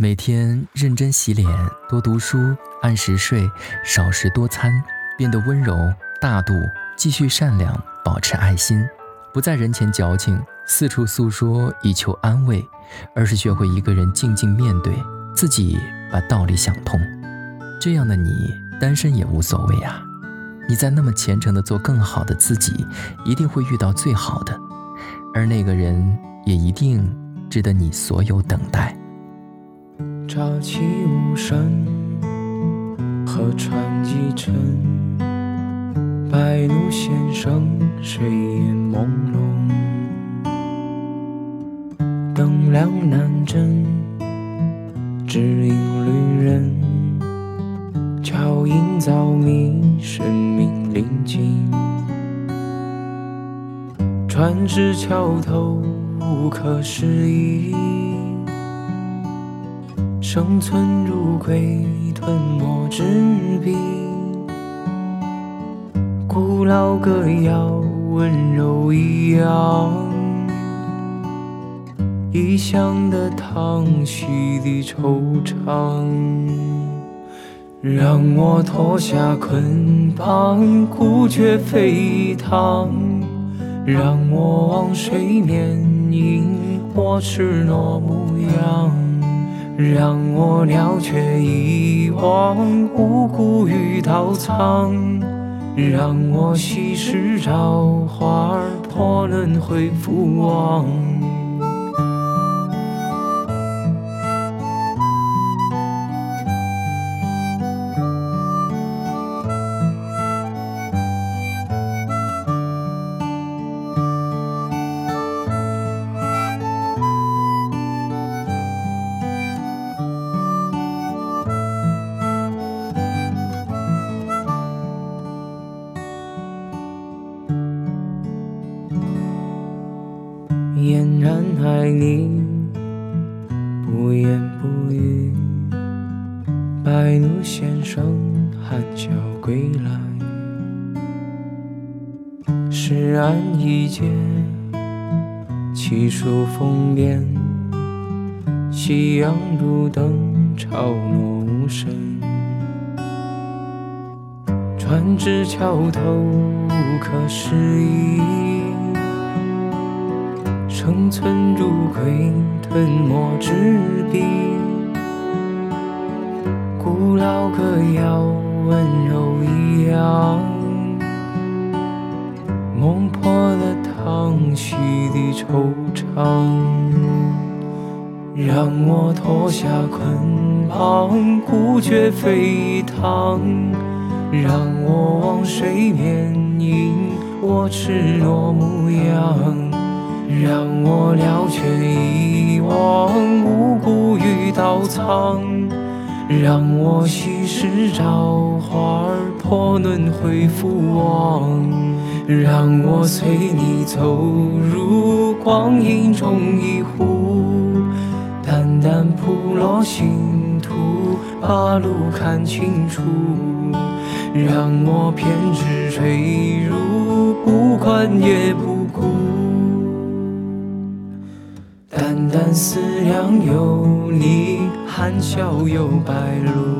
每天认真洗脸，多读书，按时睡，少食多餐，变得温柔大度，继续善良，保持爱心，不在人前矫情，四处诉说以求安慰，而是学会一个人静静面对自己，把道理想通。这样的你，单身也无所谓啊！你在那么虔诚的做更好的自己，一定会遇到最好的，而那个人也一定值得你所有等待。乍起无声，河船几沉，白鹭先生，水烟朦胧。灯亮难枕，只影旅人，桥影早迷，生命临近。船至桥头，无可适议。生存如鬼，吞没纸笔。古老歌谣，温柔一样。异乡的唐溪的惆怅，让我脱下捆绑，孤绝飞腾。让我往水面迎我赤裸模样。让我了却一忘无故与刀藏，让我稀释朝花破轮回复往。俨然爱你，不言不语。白鹭先生含笑归来，诗案一结，七书封边。夕阳如灯，潮落无声。船至桥头，可适议。生存如鬼，吞没纸笔。古老歌谣，温柔一样。梦破了唐溪的惆怅，让我脱下捆绑，孤绝飞腾。让我往水面迎我赤裸模样。让我了却遗忘无辜与刀藏，让我稀释朝花破轮回复往，让我随你走入光阴中一壶，淡淡铺落星途，把路看清楚，让我偏执坠入，不管也不三思量有你，含笑有白露。